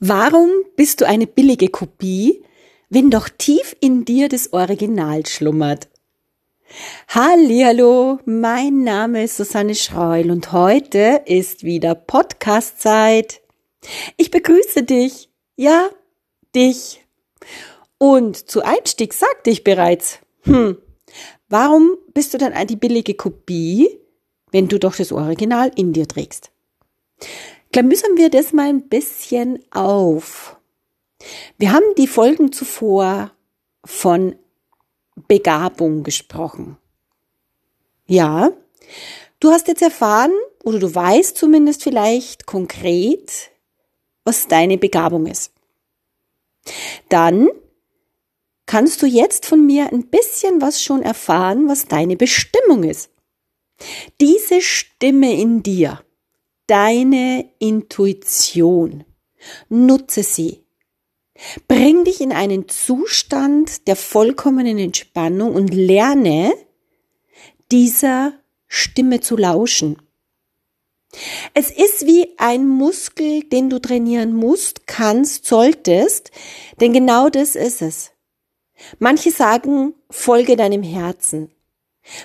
Warum bist du eine billige Kopie, wenn doch tief in dir das Original schlummert? Hallo, mein Name ist Susanne Schreul und heute ist wieder Podcast-Zeit. Ich begrüße dich. Ja, dich. Und zu Einstieg sagte ich bereits, hm, warum bist du dann die billige Kopie, wenn du doch das Original in dir trägst? Klamüsern wir das mal ein bisschen auf. Wir haben die Folgen zuvor von Begabung gesprochen. Ja, du hast jetzt erfahren oder du weißt zumindest vielleicht konkret, was deine Begabung ist. Dann kannst du jetzt von mir ein bisschen was schon erfahren, was deine Bestimmung ist. Diese Stimme in dir, deine Intuition. Nutze sie. Bring dich in einen Zustand der vollkommenen Entspannung und lerne, dieser Stimme zu lauschen. Es ist wie ein Muskel, den du trainieren musst, kannst, solltest, denn genau das ist es. Manche sagen, folge deinem Herzen.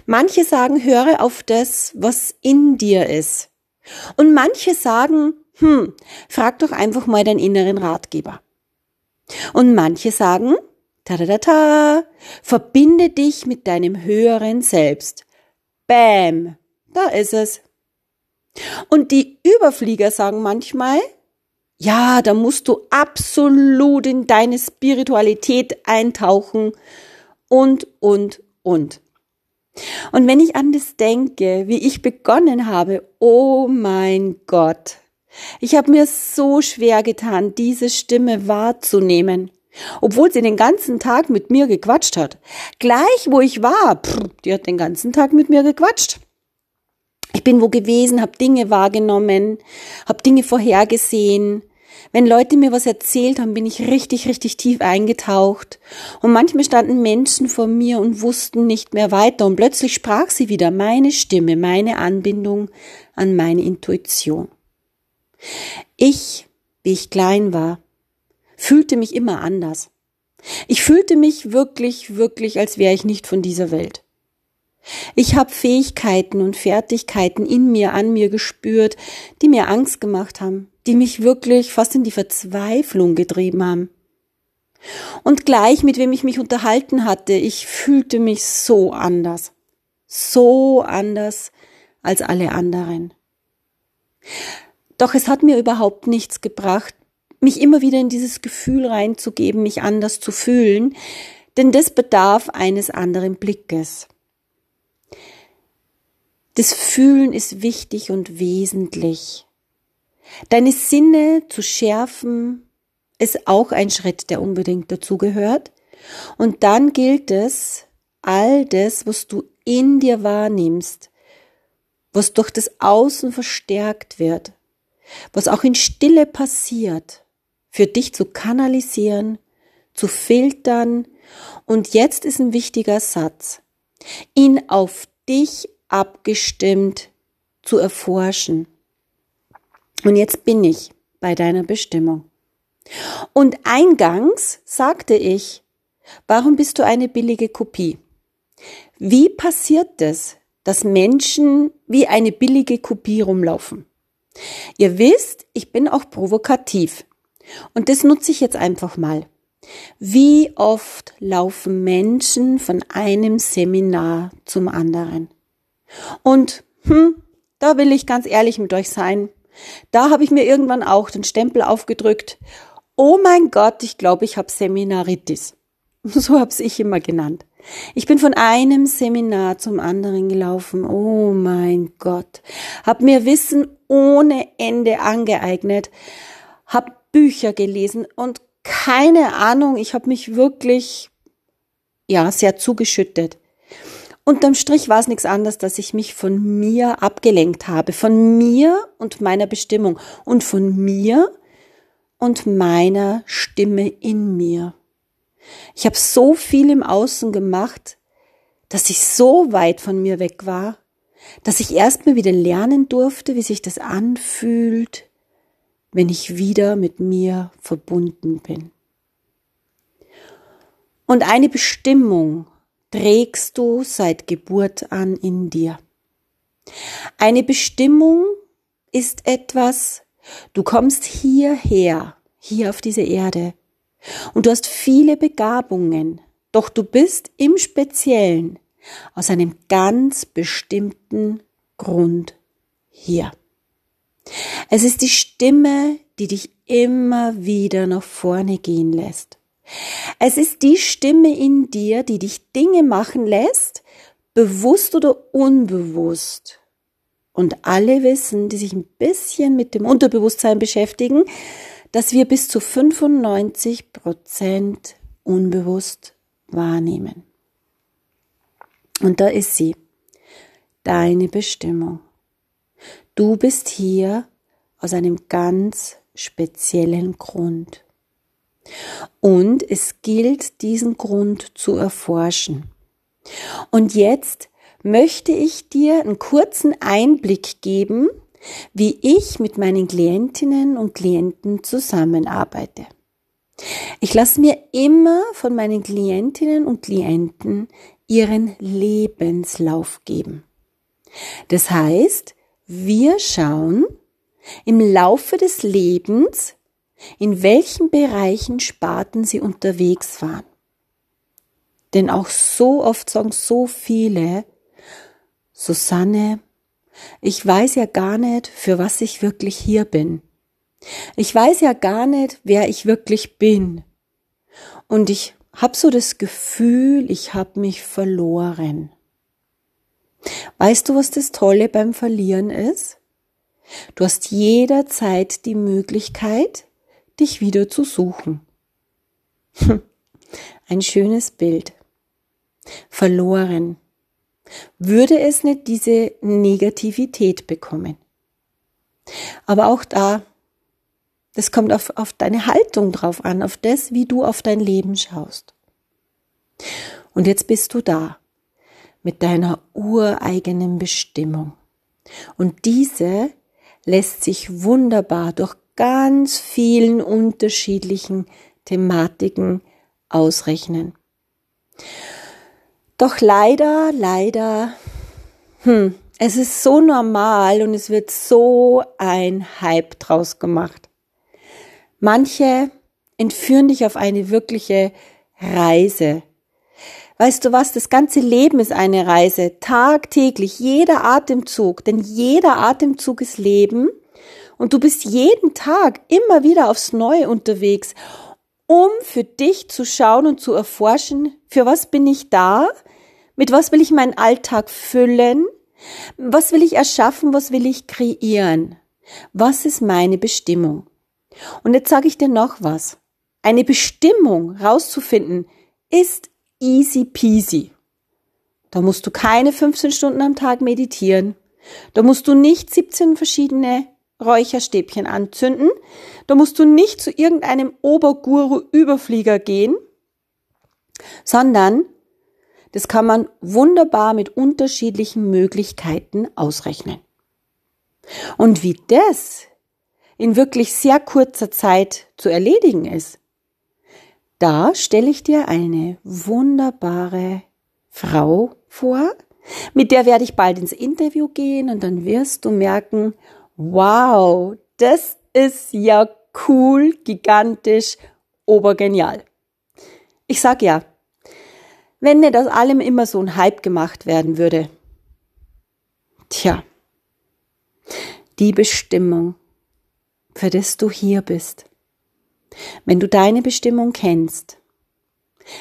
Manche sagen, höre auf das, was in dir ist. Und manche sagen, hm, frag doch einfach mal deinen inneren Ratgeber. Und manche sagen, ta ta ta ta, verbinde dich mit deinem höheren Selbst. Bäm, da ist es. Und die Überflieger sagen manchmal, ja, da musst du absolut in deine Spiritualität eintauchen und, und, und. Und wenn ich an das denke, wie ich begonnen habe, oh mein Gott, ich habe mir so schwer getan, diese Stimme wahrzunehmen, obwohl sie den ganzen Tag mit mir gequatscht hat. Gleich wo ich war, pff, die hat den ganzen Tag mit mir gequatscht. Ich bin wo gewesen, habe Dinge wahrgenommen, habe Dinge vorhergesehen, wenn Leute mir was erzählt haben, bin ich richtig, richtig tief eingetaucht. Und manchmal standen Menschen vor mir und wussten nicht mehr weiter. Und plötzlich sprach sie wieder meine Stimme, meine Anbindung an meine Intuition. Ich, wie ich klein war, fühlte mich immer anders. Ich fühlte mich wirklich, wirklich, als wäre ich nicht von dieser Welt. Ich habe Fähigkeiten und Fertigkeiten in mir, an mir gespürt, die mir Angst gemacht haben, die mich wirklich fast in die Verzweiflung getrieben haben. Und gleich mit wem ich mich unterhalten hatte, ich fühlte mich so anders. So anders als alle anderen. Doch es hat mir überhaupt nichts gebracht, mich immer wieder in dieses Gefühl reinzugeben, mich anders zu fühlen, denn das bedarf eines anderen Blickes. Das Fühlen ist wichtig und wesentlich. Deine Sinne zu schärfen ist auch ein Schritt, der unbedingt dazugehört. Und dann gilt es, all das, was du in dir wahrnimmst, was durch das Außen verstärkt wird, was auch in Stille passiert, für dich zu kanalisieren, zu filtern. Und jetzt ist ein wichtiger Satz, ihn auf dich abgestimmt zu erforschen. Und jetzt bin ich bei deiner Bestimmung. Und eingangs sagte ich, warum bist du eine billige Kopie? Wie passiert es, dass Menschen wie eine billige Kopie rumlaufen? Ihr wisst, ich bin auch provokativ. Und das nutze ich jetzt einfach mal. Wie oft laufen Menschen von einem Seminar zum anderen? Und, hm, da will ich ganz ehrlich mit euch sein. Da habe ich mir irgendwann auch den Stempel aufgedrückt. Oh mein Gott, ich glaube, ich habe Seminaritis. So hab's ich immer genannt. Ich bin von einem Seminar zum anderen gelaufen. Oh mein Gott. Hab mir Wissen ohne Ende angeeignet. Hab Bücher gelesen und keine Ahnung, ich habe mich wirklich ja, sehr zugeschüttet. Unterm Strich war es nichts anderes, dass ich mich von mir abgelenkt habe, von mir und meiner Bestimmung und von mir und meiner Stimme in mir. Ich habe so viel im Außen gemacht, dass ich so weit von mir weg war, dass ich erst mal wieder lernen durfte, wie sich das anfühlt, wenn ich wieder mit mir verbunden bin. Und eine Bestimmung trägst du seit Geburt an in dir. Eine Bestimmung ist etwas, du kommst hierher, hier auf diese Erde, und du hast viele Begabungen, doch du bist im Speziellen aus einem ganz bestimmten Grund hier. Es ist die Stimme, die dich immer wieder nach vorne gehen lässt. Es ist die Stimme in dir, die dich Dinge machen lässt, bewusst oder unbewusst. Und alle wissen, die sich ein bisschen mit dem Unterbewusstsein beschäftigen, dass wir bis zu 95 Prozent unbewusst wahrnehmen. Und da ist sie, deine Bestimmung. Du bist hier aus einem ganz speziellen Grund. Und es gilt, diesen Grund zu erforschen. Und jetzt möchte ich dir einen kurzen Einblick geben, wie ich mit meinen Klientinnen und Klienten zusammenarbeite. Ich lasse mir immer von meinen Klientinnen und Klienten ihren Lebenslauf geben. Das heißt, wir schauen im Laufe des Lebens, in welchen Bereichen Sparten sie unterwegs waren. Denn auch so oft sagen so viele, Susanne, ich weiß ja gar nicht, für was ich wirklich hier bin. Ich weiß ja gar nicht, wer ich wirklich bin. Und ich habe so das Gefühl, ich habe mich verloren. Weißt du, was das Tolle beim Verlieren ist? Du hast jederzeit die Möglichkeit, dich wieder zu suchen. Ein schönes Bild. Verloren. Würde es nicht diese Negativität bekommen. Aber auch da, das kommt auf, auf deine Haltung drauf an, auf das, wie du auf dein Leben schaust. Und jetzt bist du da mit deiner ureigenen Bestimmung. Und diese lässt sich wunderbar durch ganz vielen unterschiedlichen Thematiken ausrechnen. Doch leider, leider, hm, es ist so normal und es wird so ein Hype draus gemacht. Manche entführen dich auf eine wirkliche Reise Weißt du was, das ganze Leben ist eine Reise, tagtäglich, jeder Atemzug, denn jeder Atemzug ist Leben und du bist jeden Tag immer wieder aufs Neue unterwegs, um für dich zu schauen und zu erforschen, für was bin ich da, mit was will ich meinen Alltag füllen, was will ich erschaffen, was will ich kreieren, was ist meine Bestimmung. Und jetzt sage ich dir noch was. Eine Bestimmung rauszufinden ist easy peasy. Da musst du keine 15 Stunden am Tag meditieren. Da musst du nicht 17 verschiedene Räucherstäbchen anzünden. Da musst du nicht zu irgendeinem Oberguru-Überflieger gehen, sondern das kann man wunderbar mit unterschiedlichen Möglichkeiten ausrechnen. Und wie das in wirklich sehr kurzer Zeit zu erledigen ist, da stelle ich dir eine wunderbare Frau vor, mit der werde ich bald ins Interview gehen und dann wirst du merken, wow, das ist ja cool, gigantisch, obergenial. Ich sag ja, wenn nicht aus allem immer so ein Hype gemacht werden würde. Tja, die Bestimmung, für das du hier bist, wenn du deine Bestimmung kennst,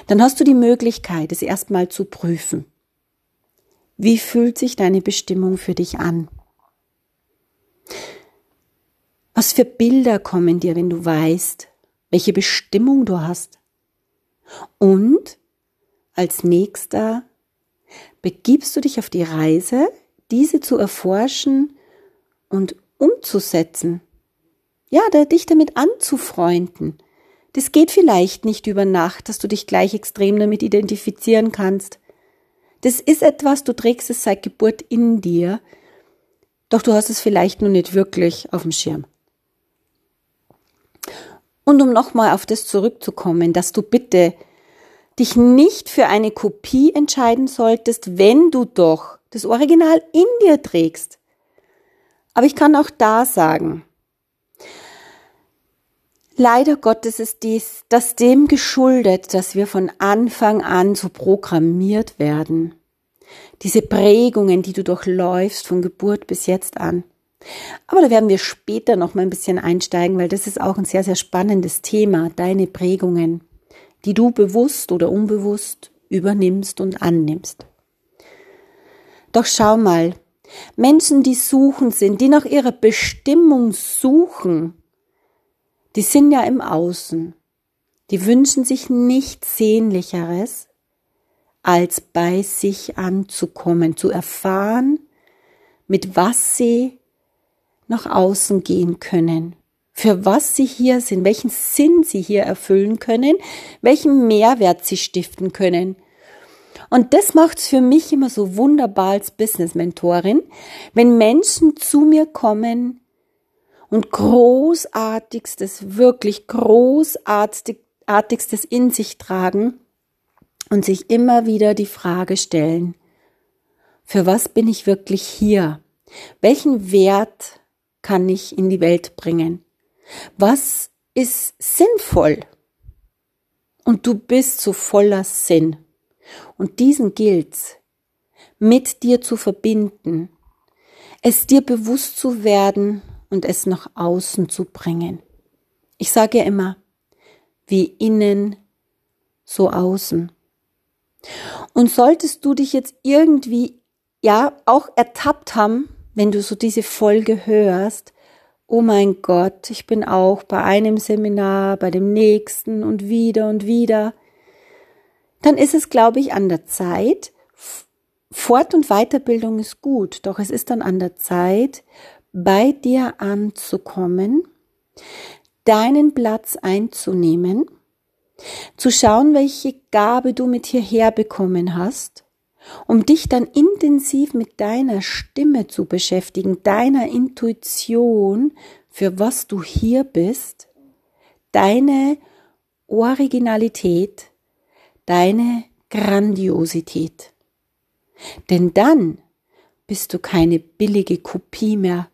dann hast du die Möglichkeit, es erstmal zu prüfen. Wie fühlt sich deine Bestimmung für dich an? Was für Bilder kommen dir, wenn du weißt, welche Bestimmung du hast? Und als nächster begibst du dich auf die Reise, diese zu erforschen und umzusetzen ja, dich damit anzufreunden. Das geht vielleicht nicht über Nacht, dass du dich gleich extrem damit identifizieren kannst. Das ist etwas, du trägst es seit Geburt in dir, doch du hast es vielleicht nur nicht wirklich auf dem Schirm. Und um nochmal auf das zurückzukommen, dass du bitte dich nicht für eine Kopie entscheiden solltest, wenn du doch das Original in dir trägst. Aber ich kann auch da sagen, leider Gottes ist dies, das dem geschuldet, dass wir von Anfang an so programmiert werden. Diese Prägungen, die du durchläufst von Geburt bis jetzt an. Aber da werden wir später noch mal ein bisschen einsteigen, weil das ist auch ein sehr, sehr spannendes Thema, deine Prägungen, die du bewusst oder unbewusst übernimmst und annimmst. Doch schau mal, Menschen, die suchen sind, die nach ihrer Bestimmung suchen, die sind ja im Außen. Die wünschen sich nichts Sehnlicheres, als bei sich anzukommen, zu erfahren, mit was sie nach außen gehen können, für was sie hier sind, welchen Sinn sie hier erfüllen können, welchen Mehrwert sie stiften können. Und das macht's für mich immer so wunderbar als Business-Mentorin, wenn Menschen zu mir kommen und großartigstes, wirklich großartigstes in sich tragen und sich immer wieder die Frage stellen, für was bin ich wirklich hier? Welchen Wert kann ich in die Welt bringen? Was ist sinnvoll? Und du bist so voller Sinn. Und diesen gilt's, mit dir zu verbinden, es dir bewusst zu werden und es nach außen zu bringen. Ich sage ja immer, wie innen, so außen. Und solltest du dich jetzt irgendwie, ja, auch ertappt haben, wenn du so diese Folge hörst, oh mein Gott, ich bin auch bei einem Seminar, bei dem nächsten und wieder und wieder, dann ist es, glaube ich, an der Zeit, Fort- und Weiterbildung ist gut, doch es ist dann an der Zeit, bei dir anzukommen, deinen Platz einzunehmen, zu schauen, welche Gabe du mit hierher bekommen hast um dich dann intensiv mit deiner Stimme zu beschäftigen, deiner Intuition, für was du hier bist, deine Originalität, deine Grandiosität. Denn dann bist du keine billige Kopie mehr,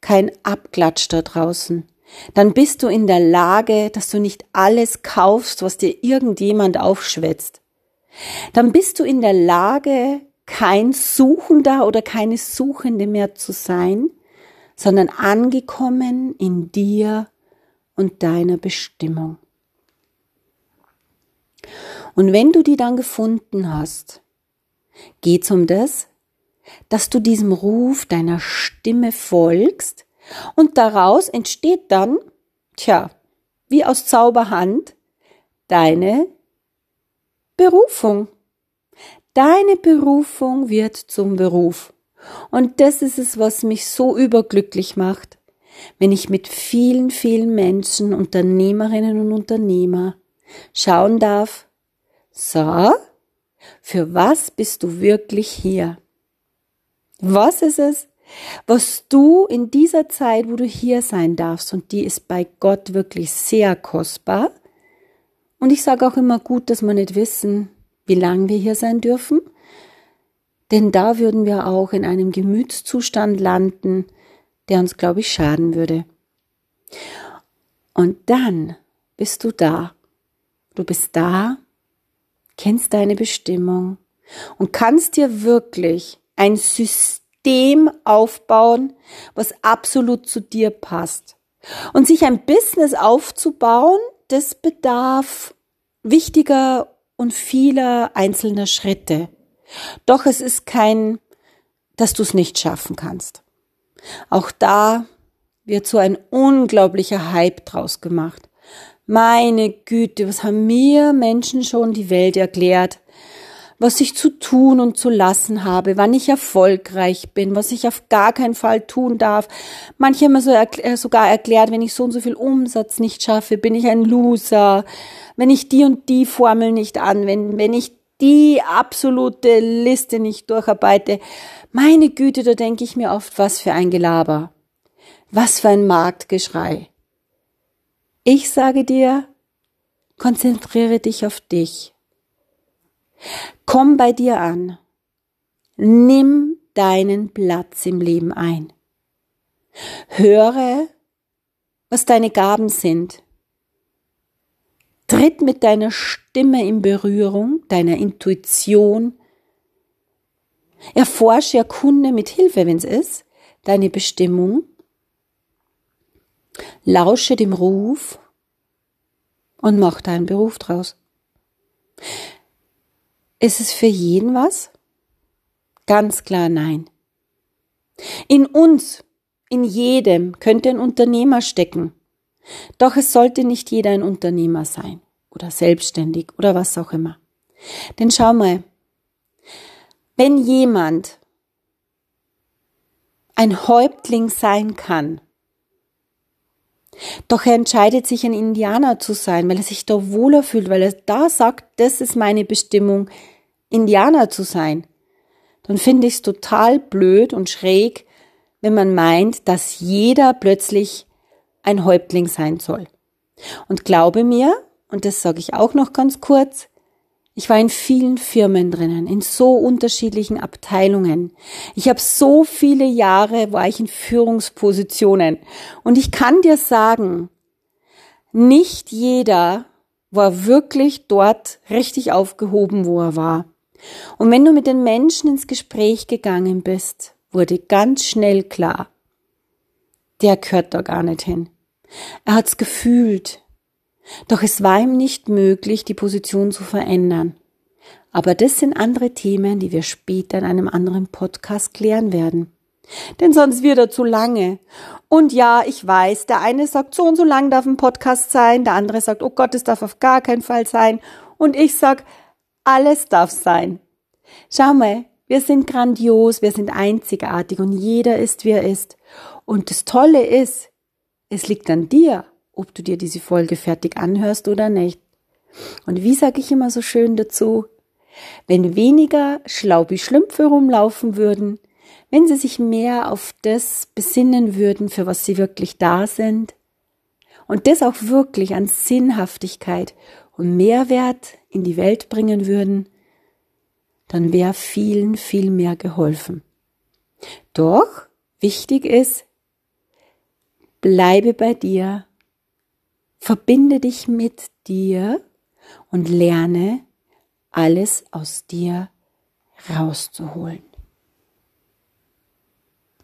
kein Abklatsch da draußen. Dann bist du in der Lage, dass du nicht alles kaufst, was dir irgendjemand aufschwätzt dann bist du in der Lage, kein Suchender oder keine Suchende mehr zu sein, sondern angekommen in dir und deiner Bestimmung. Und wenn du die dann gefunden hast, geht's um das, dass du diesem Ruf deiner Stimme folgst und daraus entsteht dann, tja, wie aus Zauberhand, deine Berufung. Deine Berufung wird zum Beruf. Und das ist es, was mich so überglücklich macht, wenn ich mit vielen, vielen Menschen, Unternehmerinnen und Unternehmer schauen darf, so, für was bist du wirklich hier? Was ist es, was du in dieser Zeit, wo du hier sein darfst, und die ist bei Gott wirklich sehr kostbar, und ich sage auch immer gut, dass wir nicht wissen, wie lange wir hier sein dürfen, denn da würden wir auch in einem Gemütszustand landen, der uns, glaube ich, schaden würde. Und dann bist du da. Du bist da, kennst deine Bestimmung und kannst dir wirklich ein System aufbauen, was absolut zu dir passt. Und sich ein Business aufzubauen, das bedarf wichtiger und vieler einzelner Schritte. Doch es ist kein, dass du es nicht schaffen kannst. Auch da wird so ein unglaublicher Hype draus gemacht. Meine Güte, was haben mir Menschen schon die Welt erklärt? Was ich zu tun und zu lassen habe, wann ich erfolgreich bin, was ich auf gar keinen Fall tun darf. Manche haben mir so erkl sogar erklärt, wenn ich so und so viel Umsatz nicht schaffe, bin ich ein Loser. Wenn ich die und die Formel nicht anwende, wenn ich die absolute Liste nicht durcharbeite. Meine Güte, da denke ich mir oft, was für ein Gelaber. Was für ein Marktgeschrei. Ich sage dir, konzentriere dich auf dich. Komm bei dir an. Nimm deinen Platz im Leben ein. Höre, was deine Gaben sind. Tritt mit deiner Stimme in Berührung, deiner Intuition. Erforsche, erkunde mit Hilfe, wenn es ist, deine Bestimmung. Lausche dem Ruf und mach deinen Beruf draus. Ist es für jeden was? Ganz klar nein. In uns, in jedem könnte ein Unternehmer stecken. Doch es sollte nicht jeder ein Unternehmer sein oder selbstständig oder was auch immer. Denn schau mal, wenn jemand ein Häuptling sein kann, doch er entscheidet sich ein Indianer zu sein, weil er sich da wohler fühlt, weil er da sagt, das ist meine Bestimmung, Indianer zu sein, dann finde ich es total blöd und schräg, wenn man meint, dass jeder plötzlich ein Häuptling sein soll. Und glaube mir, und das sage ich auch noch ganz kurz, ich war in vielen Firmen drinnen, in so unterschiedlichen Abteilungen. Ich habe so viele Jahre war ich in Führungspositionen. Und ich kann dir sagen, nicht jeder war wirklich dort richtig aufgehoben, wo er war. Und wenn du mit den Menschen ins Gespräch gegangen bist, wurde ganz schnell klar, der gehört da gar nicht hin. Er hat's gefühlt. Doch es war ihm nicht möglich, die Position zu verändern. Aber das sind andere Themen, die wir später in einem anderen Podcast klären werden. Denn sonst wird er zu lange. Und ja, ich weiß, der eine sagt, so und so lang darf ein Podcast sein, der andere sagt, oh Gott, es darf auf gar keinen Fall sein. Und ich sag, alles darf sein. Schau mal, wir sind grandios, wir sind einzigartig und jeder ist, wie er ist. Und das Tolle ist, es liegt an dir, ob du dir diese Folge fertig anhörst oder nicht. Und wie sage ich immer so schön dazu? Wenn weniger Schlaubi-Schlümpfe rumlaufen würden, wenn sie sich mehr auf das besinnen würden, für was sie wirklich da sind, und das auch wirklich an Sinnhaftigkeit und Mehrwert in die Welt bringen würden, dann wäre vielen viel mehr geholfen. Doch wichtig ist, bleibe bei dir, verbinde dich mit dir und lerne alles aus dir rauszuholen.